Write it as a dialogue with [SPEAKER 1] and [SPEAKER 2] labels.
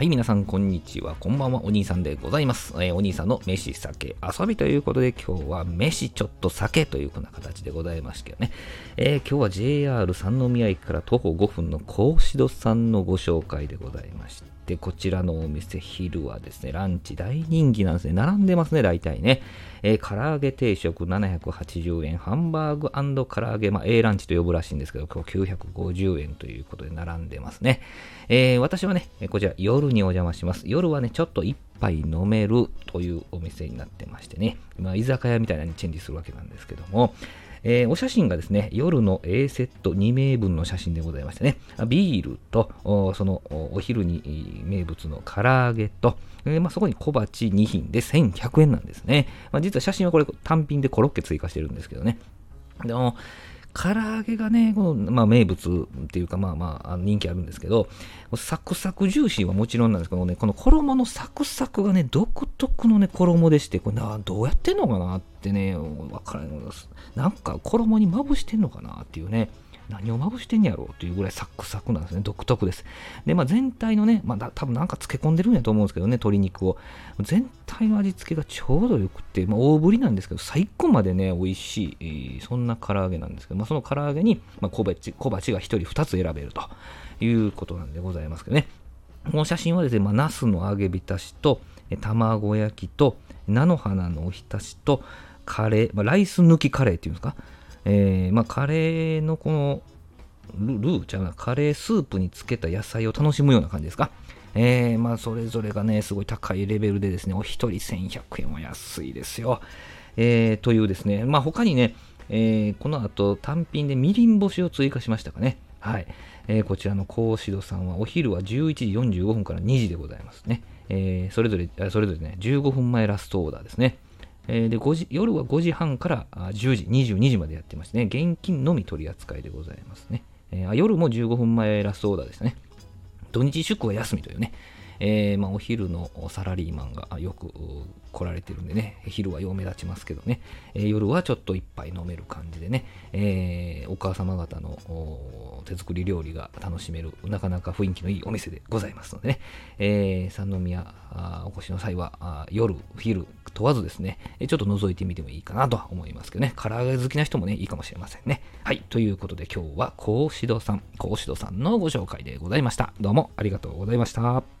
[SPEAKER 1] はい、皆さん、こんにちは。こんばんは。お兄さんでございます。えーお兄さんの飯、酒、遊びということで、今日は飯、ちょっと酒というふうな形でございましたけどね。えー今日は JR 三宮駅から徒歩5分の格子戸さんのご紹介でございまして、こちらのお店、昼はですね、ランチ大人気なんですね。並んでますね、大体ね。えー唐揚げ定食780円、ハンバーグ唐揚げ、まあ、A ランチと呼ぶらしいんですけど、今日950円ということで並んでますね。えー私はね、こちら夜にお邪魔します。夜はね、ちょっと一杯飲めるというお店になってましてね、まあ、居酒屋みたいなにチェンジするわけなんですけども、えーお写真がですね、夜の A セット2名分の写真でございましてね、ビールと、そのお昼に名物の唐揚げと、えーまあ、そこに小鉢2品で1100円なんですね。まあ、実は写真はこれ単品でコロッケ追加してるんですけどね。でも、唐揚げがね、この、まあ、名物っていうか、まあまあ、人気あるんですけど、サクサクジューシーはもちろんなんですけどね、この衣のサクサクがね、独特のね、衣でして、これな、どうやってんのかなってね、わからないです。なんか衣にまぶしてんのかなっていうね、何をまぶしてんやろうというぐらいサクサクなんですね。独特です。で、まあ全体のね、まあだ多分なんか漬け込んでるんやと思うんですけどね、鶏肉を。全体の味付けがちょうどよくて、まあ大ぶりなんですけど、最高までね、美味しい、そんな唐揚げなんですけど、まあその唐揚げに、まあ小鉢、小鉢が1人2つ選べるということなんでございますけどね。この写真はですね、まあ、ナスの揚げ浸しと、卵焼きと、菜の花のおひたしと、カレー、まあ、ライス抜きカレーっていうんですか、えーまあ、カレーのこのルーちゃうな、カレースープにつけた野菜を楽しむような感じですか？えーまあ、それぞれがね、すごい高いレベルでですね、お一人1100円は安いですよ。えーというですね、まあ、他にね、えーこの後単品でみりん干しを追加しましたかね。はい。えーこちらの格子戸さんはお昼は11時45分から2時でございますね。えーそれぞれ、それぞれね、15分前ラストオーダーですね。えで5時夜は5時半から10時、22時までやってましてね、現金のみ取り扱いでございますね。えーあ夜も15分前ラストオーダーですね。土日祝は休みというね、えーまあ、お昼のサラリーマンがよく来られてるんでね、昼はよう目立ちますけどね、えー夜はちょっと一杯飲める感じでね、えーお母様方の手作り料理が楽しめる、なかなか雰囲気のいいお店でございますのでね、えー三宮お越しの際は夜、昼問わずですね、ちょっと覗いてみてもいいかなとは思いますけどね、唐揚げ好きな人もね、いいかもしれませんね。はい、ということで今日は格子戸さん、格子戸さんのご紹介でございました。どうもありがとうございました。